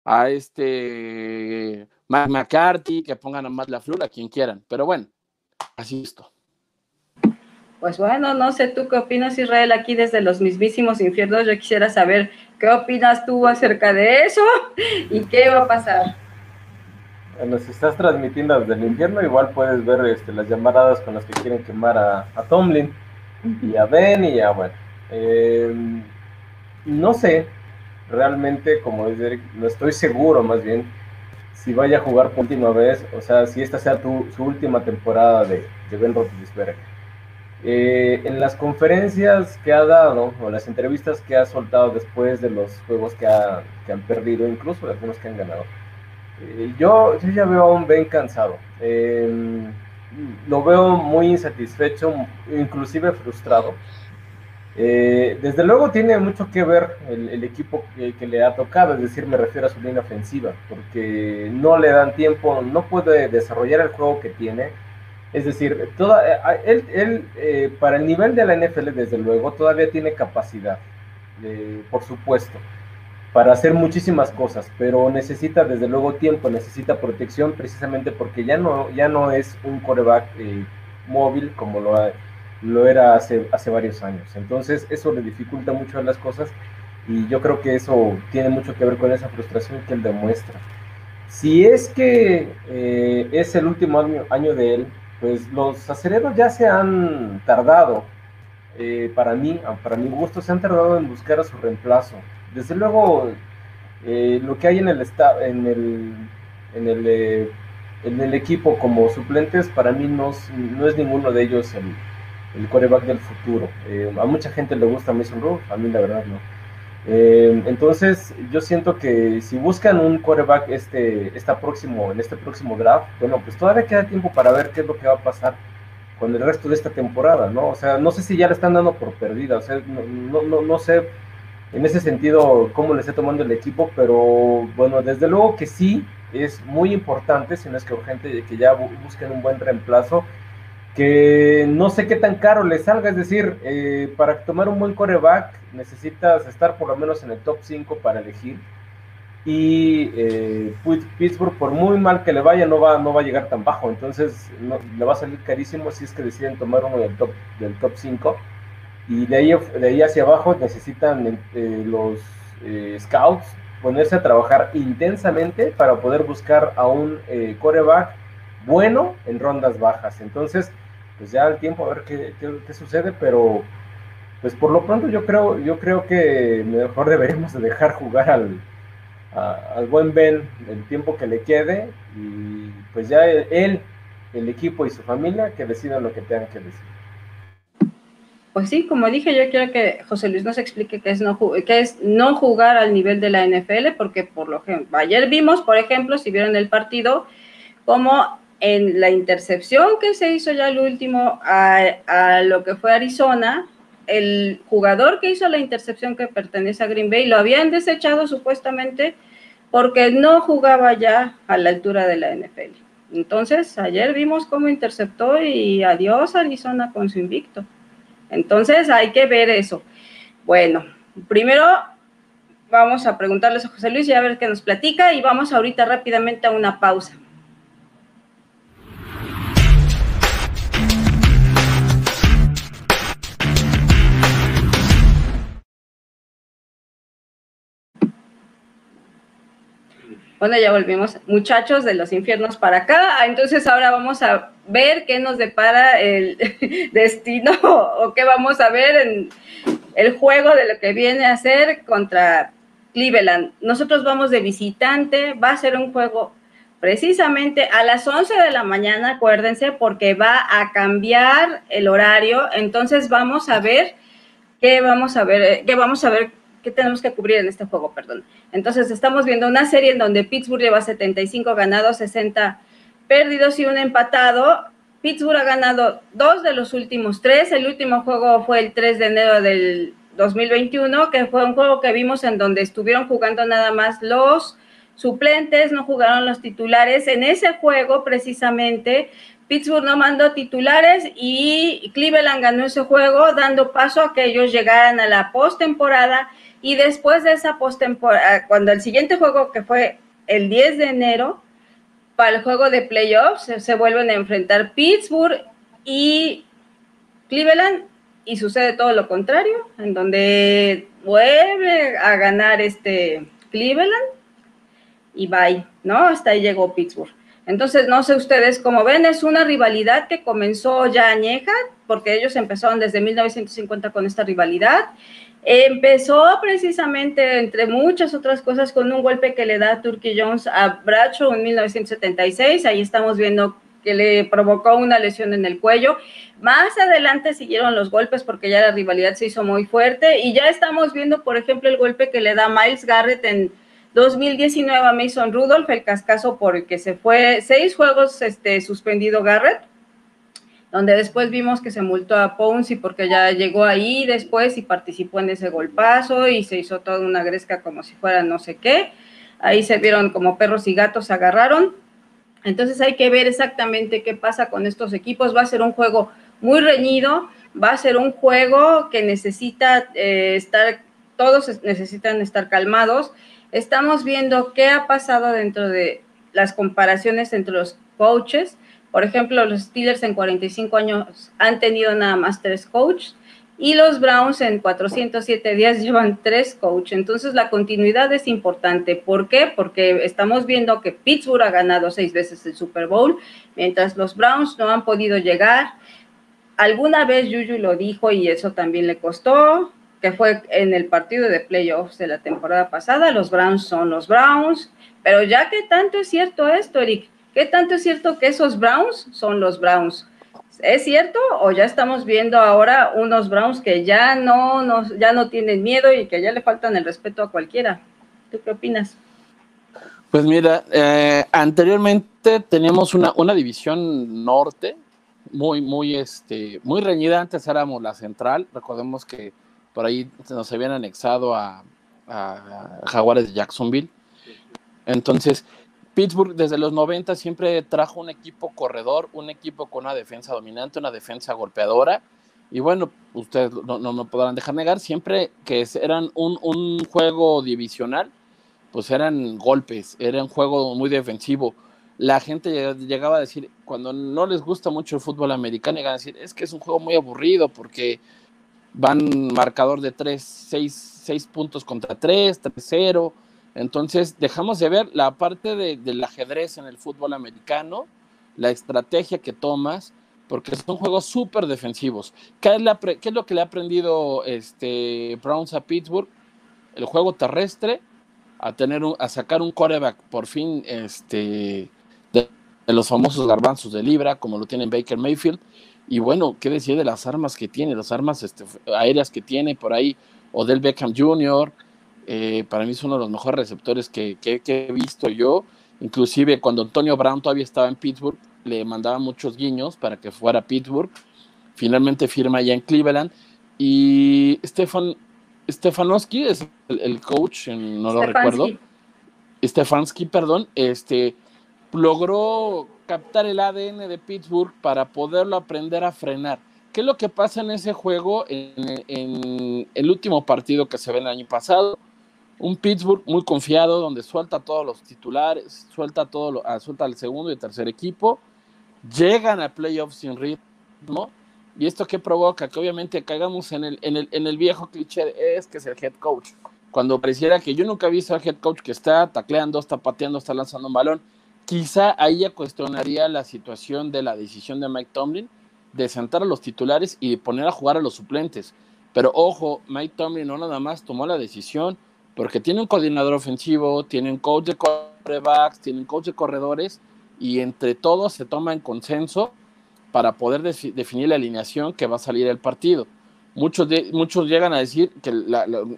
a este Mike McCarthy, que pongan a Matt LaFleur, a quien quieran. Pero bueno, así esto. Pues bueno, no sé tú qué opinas, Israel, aquí desde los mismísimos infiernos. Yo quisiera saber qué opinas tú acerca de eso [LAUGHS] y qué va a pasar. Bueno, si estás transmitiendo desde el infierno, igual puedes ver este, las llamaradas con las que quieren quemar a, Tomlin y a Ben y a, bueno, em, no sé, realmente, como dice no estoy seguro más bien si vaya a jugar por última vez, o sea, si esta sea tu, su última temporada de, de Ben Roethlisberger eh, en las conferencias que ha dado o las entrevistas que ha soltado después de los juegos que, han perdido, incluso de algunos que han ganado, eh, yo, ya veo a un Ben cansado. Em, lo veo muy insatisfecho, inclusive frustrado. Eh, desde luego tiene mucho que ver el, equipo que, que, le ha tocado, es decir, me refiero a su línea ofensiva, porque no le dan tiempo, no puede desarrollar el juego que tiene Es decir, eh, él, eh, para el nivel de la NFL, desde luego, todavía tiene capacidad, por supuesto, para hacer muchísimas cosas, pero necesita desde luego tiempo, necesita protección, precisamente porque ya no, ya no es un coreback eh, móvil como lo, lo era hace, hace varios años. Entonces, eso le dificulta mucho las cosas y yo creo que eso tiene mucho que ver con esa frustración que él demuestra. Si es que es el último año de él, pues los acereros ya se han tardado, eh, para mí, para mi gusto, se han tardado en buscar a su reemplazo. Desde luego, eh, lo que hay en el, en el, en el, eh, en el equipo como suplentes, para mí no, no es ninguno de ellos el, el coreback del futuro. a mucha gente le gusta Mason Rudolph, a mí la verdad no. Eh, entonces, yo siento que si buscan un quarterback este, esta próximo, en este próximo draft, bueno, pues todavía queda tiempo para ver qué es lo que va a pasar con el resto de esta temporada, ¿no? O sea, no sé si ya le están dando por perdida, o sea, no, no, no sé en ese sentido cómo le está tomando el equipo, pero bueno, desde luego que sí es muy importante, si no es que urgente, que ya busquen un buen reemplazo que no sé qué tan caro le salga, es decir, eh, para tomar un buen coreback necesitas estar por lo menos en el top 5 para elegir. Y eh, Pittsburgh, por muy mal que le vaya, no va, no va a llegar tan bajo. Entonces le va a salir carísimo si es que deciden tomar uno del top, del top 5. Y de ahí, de ahí hacia abajo necesitan eh, los scouts ponerse a trabajar intensamente para poder buscar a un coreback bueno en rondas bajas. Entonces, pues ya al tiempo a ver qué, qué, sucede, pero pues por lo pronto yo creo, yo creo que mejor deberíamos dejar jugar al, al buen Ben el tiempo que le quede y pues ya él, el equipo y su familia que decidan lo que tengan que decir. Pues sí, como dije, yo quiero que José Luis nos explique qué es no, qué es no jugar al nivel de la NFL, porque por lo que ayer vimos, por ejemplo, si vieron el partido, como en la intercepción que se hizo ya el último a, lo que fue Arizona, el jugador que hizo la intercepción que pertenece a Green Bay lo habían desechado supuestamente porque no jugaba ya a la altura de la NFL. Entonces, ayer vimos cómo interceptó y adiós Arizona con su invicto. Entonces, hay que ver eso. Bueno, primero vamos a preguntarles a José Luis y a ver qué nos platica y vamos ahorita rápidamente a una pausa. Bueno, ya volvimos, muchachos de los infiernos para acá. Entonces ahora vamos a ver qué nos depara el [LAUGHS] destino o qué vamos a ver en el juego de lo que viene a ser contra Cleveland. Nosotros vamos de visitante, va a ser un juego precisamente a las 11 de la mañana, acuérdense, porque va a cambiar el horario. Entonces vamos a ver qué vamos a ver, qué vamos a ver ¿Qué tenemos que cubrir en este juego? Perdón. Entonces, estamos viendo una serie en donde Pittsburgh lleva 75 ganados, 60 perdidos y un empatado. Pittsburgh ha ganado dos de los últimos tres. El último juego fue el 3 de enero del 2021, que fue un juego que vimos en donde estuvieron jugando nada más los suplentes, no jugaron los titulares. En ese juego, precisamente, Pittsburgh no mandó titulares y Cleveland ganó ese juego, dando paso a que ellos llegaran a la postemporada y después de esa postemporada, cuando el siguiente juego, que fue el 10 de enero, para el juego de playoffs, se, vuelven a enfrentar Pittsburgh y Cleveland, y sucede todo lo contrario, en donde vuelve a ganar este Cleveland y bye, ¿no? Hasta ahí llegó Pittsburgh. Entonces, no sé ustedes cómo ven, es una rivalidad que comenzó ya añeja, porque ellos empezaron desde 1950 con esta rivalidad Empezó precisamente, entre muchas otras cosas, con un golpe que le da Turkey Jones a Bracho en 1976. Ahí estamos viendo que le provocó una lesión en el cuello. Más adelante siguieron los golpes porque ya la rivalidad se hizo muy fuerte y ya estamos viendo, por ejemplo, el golpe que le da Miles Garrett en 2019 a Mason Rudolph, el cascazo por el que se fue seis juegos este, suspendido Garrett donde después vimos que se multó a Ponzi porque ya llegó ahí después y participó en ese golpazo y se hizo toda una gresca como si fuera no sé qué. Ahí se vieron como perros y gatos, se agarraron. Entonces hay que ver exactamente qué pasa con estos equipos. Va a ser un juego muy reñido, va a ser un juego que necesita eh, estar, todos necesitan estar calmados. Estamos viendo qué ha pasado dentro de las comparaciones entre los coaches. Por ejemplo, los Steelers en 45 años han tenido nada más tres coaches y los Browns en 407 días [LAUGHS] llevan tres coaches. Entonces la continuidad es importante. ¿Por qué? Porque estamos viendo que Pittsburgh ha ganado seis veces el Super Bowl, mientras los Browns no han podido llegar. Alguna vez Juju lo dijo y eso también le costó, fue en el partido de playoffs de la temporada pasada. Los Browns son los Browns, pero ya que tanto es cierto esto, Eric, ¿qué tanto es cierto que esos Browns son los Browns? ¿Es cierto o ya estamos viendo ahora unos Browns que ya no, nos, ya no tienen miedo y que ya le faltan el respeto a cualquiera? ¿Tú qué opinas? Pues mira, eh, anteriormente teníamos una, una división norte muy, muy, este, muy reñida. Antes éramos la central. Recordemos que por ahí nos habían anexado a, Jaguares de Jacksonville. Entonces, Pittsburgh desde los 90 siempre trajo un equipo corredor, un equipo con una defensa dominante, una defensa golpeadora. Y bueno, ustedes no, no me podrán dejar negar, siempre que eran un, un, juego divisional, pues eran golpes, era un juego muy defensivo. La gente llegaba a decir, cuando no les gusta mucho el fútbol americano, llegaban a decir, es que es un juego muy aburrido porque van marcador de 3, 6, 6 puntos contra 3, 3-0 entonces, dejamos de ver la parte de, del ajedrez en el fútbol americano, la estrategia que tomas, porque son juegos súper defensivos. ¿Qué es, la, ¿Qué es, lo que le ha aprendido este Browns a Pittsburgh? El juego terrestre, a, tener un, a sacar un coreback por fin este, de, de, los famosos garbanzos de libra, como lo tiene Baker Mayfield. Y bueno, ¿qué decir de las armas que tiene, las armas este, aéreas que tiene por ahí? Odell Beckham Jr., eh, para mí es uno de los mejores receptores que, que, que, he visto yo. Inclusive cuando Antonio Brown todavía estaba en Pittsburgh, le mandaba muchos guiños para que fuera a Pittsburgh. Finalmente firma allá en Cleveland. Y Stefan, Stefanowski es el, el coach, no lo recuerdo. Stefanski, perdón, este, logró captar el ADN de Pittsburgh para poderlo aprender a frenar. ¿Qué es lo que pasa en ese juego en, el último partido que se ve el año pasado? un Pittsburgh muy confiado, donde suelta todos los titulares, suelta todo, lo, ah, suelta el segundo y tercer equipo, llegan a playoffs sin ritmo, y esto que provoca que obviamente caigamos en el, en el, en el viejo cliché es que es el head coach, cuando pareciera que yo nunca he visto al head coach que está tacleando, está pateando, está lanzando un balón, quizá ahí ya cuestionaría la situación de la decisión de Mike Tomlin de sentar a los titulares y poner a jugar a los suplentes. Pero ojo, Mike Tomlin no nada más tomó la decisión, porque tiene un coordinador ofensivo, tiene un coach de corebacks, tiene un coach de corredores, y entre todos se toma en consenso para poder de definir la alineación que va a salir el partido. Muchos, muchos llegan a decir que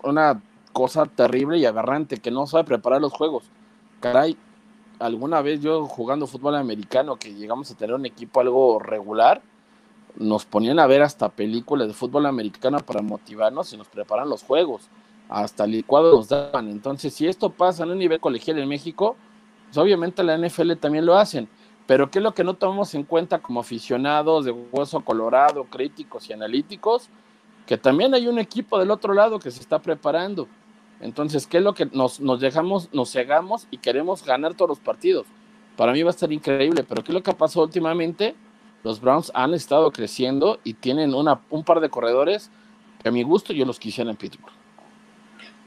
una cosa terrible y aberrante, que no sabe preparar los juegos. Caray, alguna vez yo jugando fútbol americano, que llegamos a tener un equipo algo regular, nos ponían a ver hasta películas de fútbol americano para motivarnos y nos preparan los juegos hasta licuado los daban. Entonces, si esto pasa en un nivel colegial en México, pues obviamente la NFL también lo hacen. Pero ¿qué es lo que no tomamos en cuenta como aficionados de hueso colorado, críticos y analíticos? Que también hay un equipo del otro lado que se está preparando. Entonces, ¿qué es lo que nos, nos dejamos, nos cegamos y queremos ganar todos los partidos? Para mí va a estar increíble, pero ¿qué es lo que ha pasado últimamente? Los Browns han estado creciendo y tienen una, un par de corredores que a mi gusto yo los quisiera en Pittsburgh.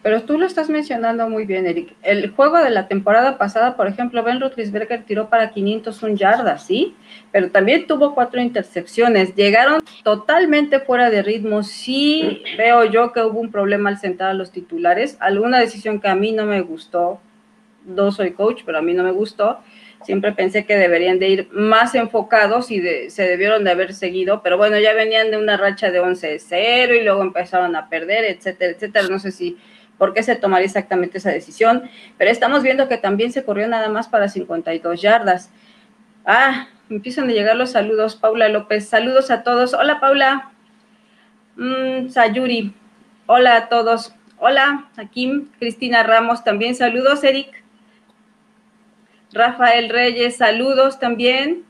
Pero tú lo estás mencionando muy bien, Eric. El juego de la temporada pasada, por ejemplo, Ben Roethlisberger tiró para 501 yardas, ¿sí? Pero también tuvo cuatro intercepciones. Llegaron totalmente fuera de ritmo. Sí veo yo que hubo un problema al sentar a los titulares. Alguna decisión que a mí no me gustó. No soy coach, pero a mí no me gustó. Siempre pensé que deberían de ir más enfocados y de, se debieron de haber seguido. Pero bueno, ya venían de una racha de 11-0 y luego empezaron a perder, etcétera, etcétera. No sé si por qué se tomaría exactamente esa decisión, pero estamos viendo que también se corrió nada más para 52 yardas. Ah, empiezan a llegar los saludos, Paula López, saludos a todos. Hola Paula, mm, Sayuri, hola a todos. Hola, aquí Cristina Ramos, también saludos, Eric. Rafael Reyes, saludos también.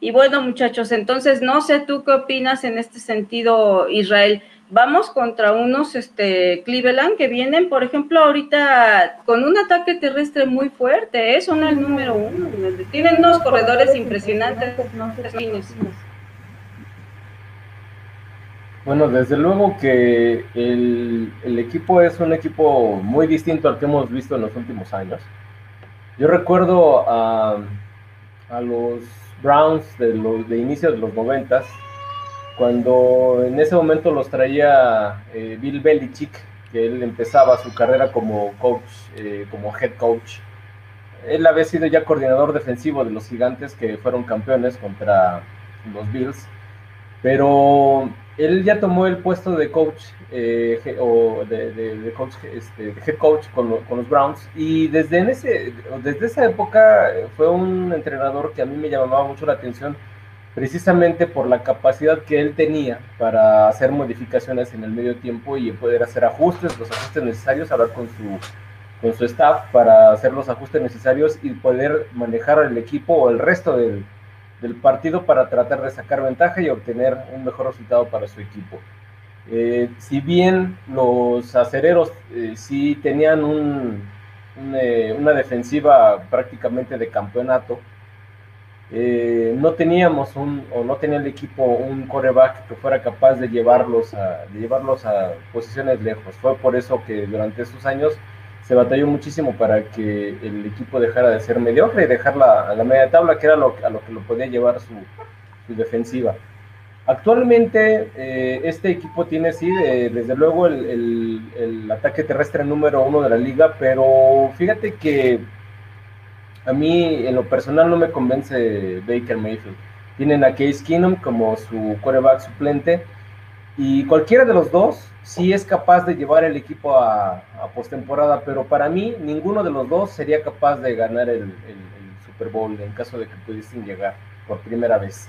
Y bueno, muchachos, entonces no sé tú qué opinas en este sentido, Israel. Vamos contra unos este, Cleveland que vienen, por ejemplo, ahorita con un ataque terrestre muy fuerte, ¿eh? son el número uno. Tienen unos corredores impresionantes. Bueno, desde luego que el, equipo es un equipo muy distinto al que hemos visto en los últimos años. Yo recuerdo a, a los Browns de, los, de inicio de los noventas, cuando en ese momento los traía eh, Bill Belichick, que él empezaba su carrera como coach, eh, como head coach. Él había sido ya coordinador defensivo de los gigantes que fueron campeones contra los Bills, pero él ya tomó el puesto de coach eh, o de, coach, este, head coach con, con, los Browns y desde, en ese, desde esa época fue un entrenador que a mí me llamaba mucho la atención precisamente por la capacidad que él tenía para hacer modificaciones en el medio tiempo y poder hacer ajustes, los ajustes necesarios, hablar con su, con su staff para hacer los ajustes necesarios y poder manejar el equipo o el resto del, del partido para tratar de sacar ventaja y obtener un mejor resultado para su equipo. Eh, si bien los acereros eh, sí tenían un, eh, una defensiva prácticamente de campeonato, eh, no teníamos un, o no tenía el equipo un coreback que fuera capaz de llevarlos a, llevarlos a posiciones lejos. Fue por eso que durante esos años se batalló muchísimo para que el equipo dejara de ser mediocre y dejar la, la media tabla, que era a lo que lo podía llevar su, defensiva. Actualmente eh, este equipo tiene sí, desde luego el ataque terrestre número uno de la liga, pero fíjate que a mí en lo personal no me convence Baker Mayfield. Tienen a Case Keenum como su quarterback suplente y cualquiera de los dos sí es capaz de llevar el equipo a, postemporada, pero para mí ninguno de los dos sería capaz de ganar el, Super Bowl en caso de que pudiesen llegar por primera vez.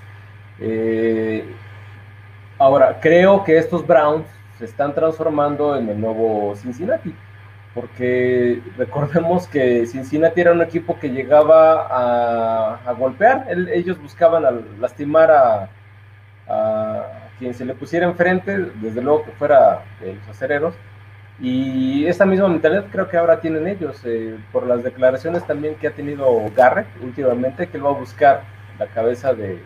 Eh, ahora, creo que estos Browns se están transformando en el nuevo Cincinnati porque recordemos que Cincinnati era un equipo que llegaba a, golpear, ellos buscaban lastimar a, quien se le pusiera enfrente, desde luego que fuera los acereros, y esa misma mentalidad creo que ahora tienen ellos, eh, por las declaraciones también que ha tenido Garrett últimamente, que él va a buscar la cabeza de,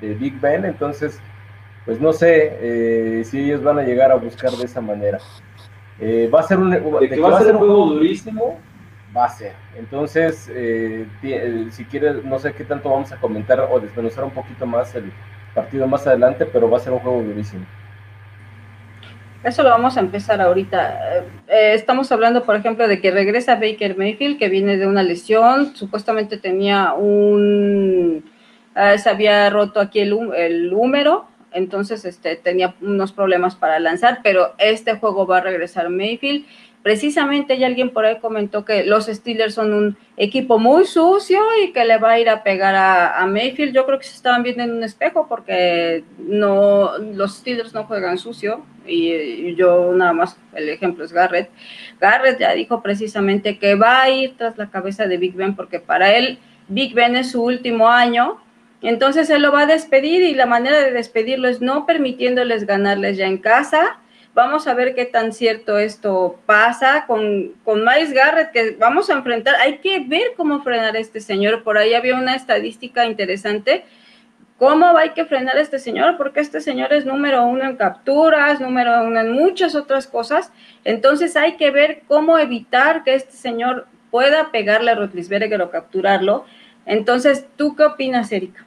Big Ben, entonces, pues no sé eh, si ellos van a llegar a buscar de esa manera. Eh, va a ser un, va, a ser un juego durísimo, va a ser. Entonces, eh, eh, si quieres, no sé qué tanto vamos a comentar o desmenuzar un poquito más el partido más adelante, pero va a ser un juego durísimo. Eso lo vamos a empezar ahorita. estamos hablando, por ejemplo, de que regresa Baker Mayfield, que viene de una lesión. Supuestamente tenía un. se había roto aquí el, el húmero entonces este, tenía unos problemas para lanzar, pero este juego va a regresar Mayfield. Precisamente ya alguien por ahí comentó que los Steelers son un equipo muy sucio y que le va a ir a pegar a, Mayfield. Yo creo que se estaban viendo en un espejo porque no, los Steelers no juegan sucio y, yo nada más, el ejemplo es Garrett. Garrett ya dijo precisamente que va a ir tras la cabeza de Big Ben porque para él Big Ben es su último año entonces él lo va a despedir y la manera de despedirlo es no permitiéndoles ganarles ya en casa. Vamos a ver qué tan cierto esto pasa con, con Miles Garrett, que vamos a enfrentar. Hay que ver cómo frenar a este señor. Por ahí había una estadística interesante. ¿Cómo hay que frenar a este señor? Porque este señor es número uno en capturas, número uno en muchas otras cosas. Entonces hay que ver cómo evitar que este señor pueda pegarle a Rotlisberger o capturarlo. Entonces, ¿tú qué opinas, Erika?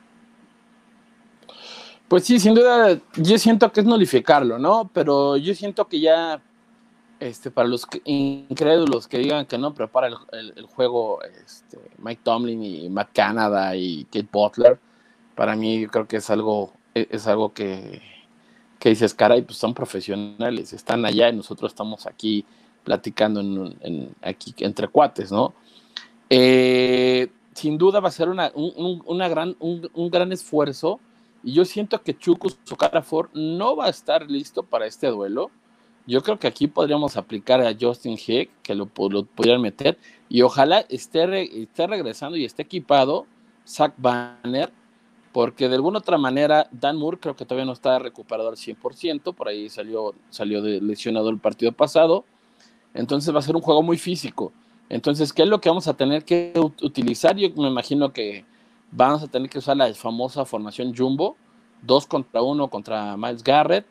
Pues sí, sin duda, yo siento que es nulificarlo, ¿no? Pero yo siento que ya, este, para los incrédulos que digan que no prepara el, juego este, Mike Tomlin y Matt Canada y Kate Butler, para mí creo que es algo, e, es algo que, que dices, caray, pues son profesionales, están allá y nosotros estamos aquí platicando en, aquí entre cuates, ¿no? Eh, sin duda va a ser una, una gran, un gran esfuerzo y yo siento que Chuku Sokarafor no va a estar listo para este duelo. Yo creo que aquí podríamos aplicar a Justin Hick, que lo, lo pudieran meter, y ojalá esté, esté regresando y esté equipado Zach Banner, porque de alguna otra manera Dan Moore creo que todavía no está recuperado al 100%, por ahí salió, salió de lesionado el partido pasado, entonces va a ser un juego muy físico. Entonces, ¿qué es lo que vamos a tener que utilizar? Yo me imagino que vamos a tener que usar la famosa formación Jumbo, dos contra uno contra Miles Garrett,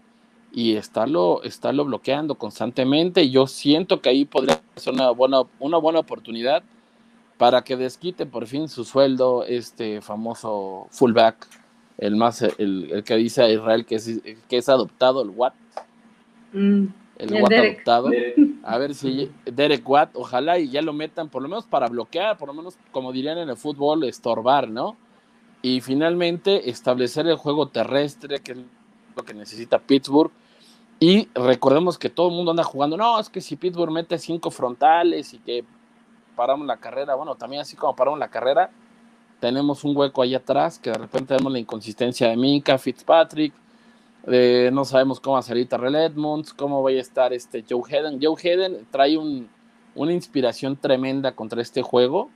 y estarlo, estarlo bloqueando constantemente. Yo siento que ahí podría ser una buena, una buena oportunidad para que desquite por fin su sueldo este famoso fullback, el más el, que dice a Israel que es, que es adoptado, el Watt. Mm, el, Watt adoptado. A ver si Derek Watt, ojalá y ya lo metan, por lo menos para bloquear, por lo menos como dirían en el fútbol, estorbar, ¿no? Y finalmente establecer el juego terrestre, que es lo que necesita Pittsburgh, y recordemos que todo el mundo anda jugando, no, es que si Pittsburgh mete cinco frontales y que paramos la carrera, bueno, también así como paramos la carrera, tenemos un hueco ahí atrás, que de repente vemos la inconsistencia de Mika, Fitzpatrick, no sabemos cómo va a salir Terrell Edmonds, cómo va a estar este Joe Hedden. Joe Hedden trae una inspiración tremenda contra este juego,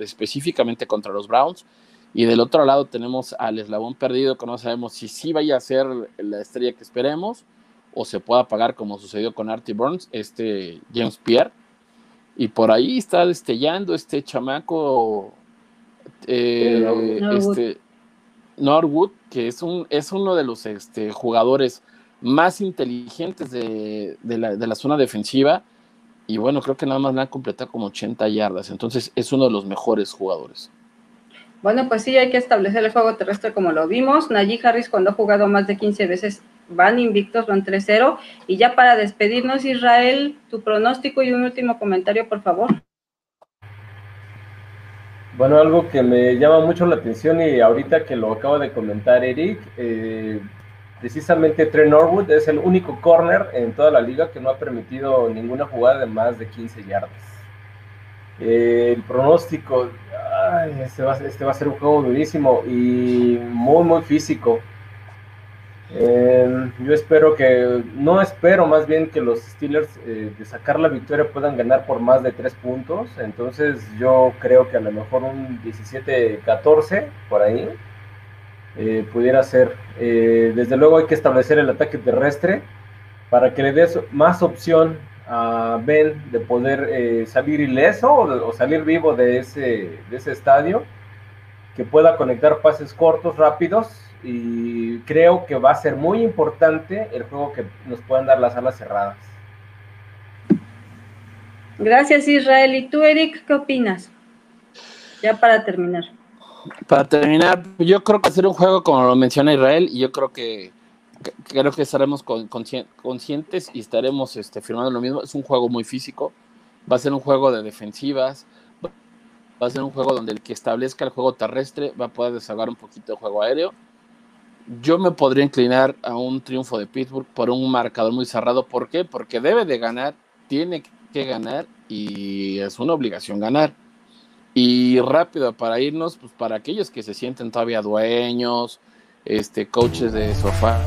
específicamente contra los Browns. Y del otro lado tenemos al eslabón perdido, que no sabemos si sí vaya a ser la estrella que esperemos o se pueda pagar como sucedió con Artie Burns, este James Pierre. Y por ahí está destellando este chamaco, eh, este Norwood, que es, un, es uno de los este, jugadores más inteligentes de, la, de la zona defensiva. Y bueno, creo que nada más le han completado como 80 yardas. Entonces es uno de los mejores jugadores. Bueno, pues sí, hay que establecer el juego terrestre como lo vimos. Najee Harris cuando ha jugado más de 15 veces van invictos, van 3-0. Y ya para despedirnos, Israel, tu pronóstico y un último comentario, por favor. Bueno, algo que me llama mucho la atención y ahorita que lo acaba de comentar Eric, eh, precisamente Trey Norwood es el único corner en toda la liga que no ha permitido ninguna jugada de más de 15 yardas. Eh, el pronóstico, este, va, este, va, a ser un juego durísimo y muy, muy físico. Em, yo espero que, no espero más bien que los Steelers eh, de sacar la victoria puedan ganar por más de tres puntos. Entonces yo creo que a lo mejor un 17-14 por ahí eh, pudiera ser. desde luego hay que establecer el ataque terrestre para que le des más opción a Ben de poder eh, salir ileso o, salir vivo de ese, de ese estadio, que pueda conectar pases cortos, rápidos, y creo que va a ser muy importante el juego que nos puedan dar las alas cerradas. Gracias Israel. ¿Y tú, Eric, qué opinas? Ya para terminar. Para terminar, yo creo que hacer un juego como lo menciona Israel, y yo creo que creo que estaremos conscientes y estaremos este, firmando lo mismo. Es un juego muy físico, va a ser un juego de defensivas, va a ser un juego donde el que establezca el juego terrestre va a poder desahogar un poquito el juego aéreo. Yo me podría inclinar a un triunfo de Pittsburgh por un marcador muy cerrado. ¿Por qué? Porque debe de ganar, tiene que ganar y es una obligación ganar. Y rápido para irnos, pues para aquellos que se sienten todavía dueños, este, coaches de sofá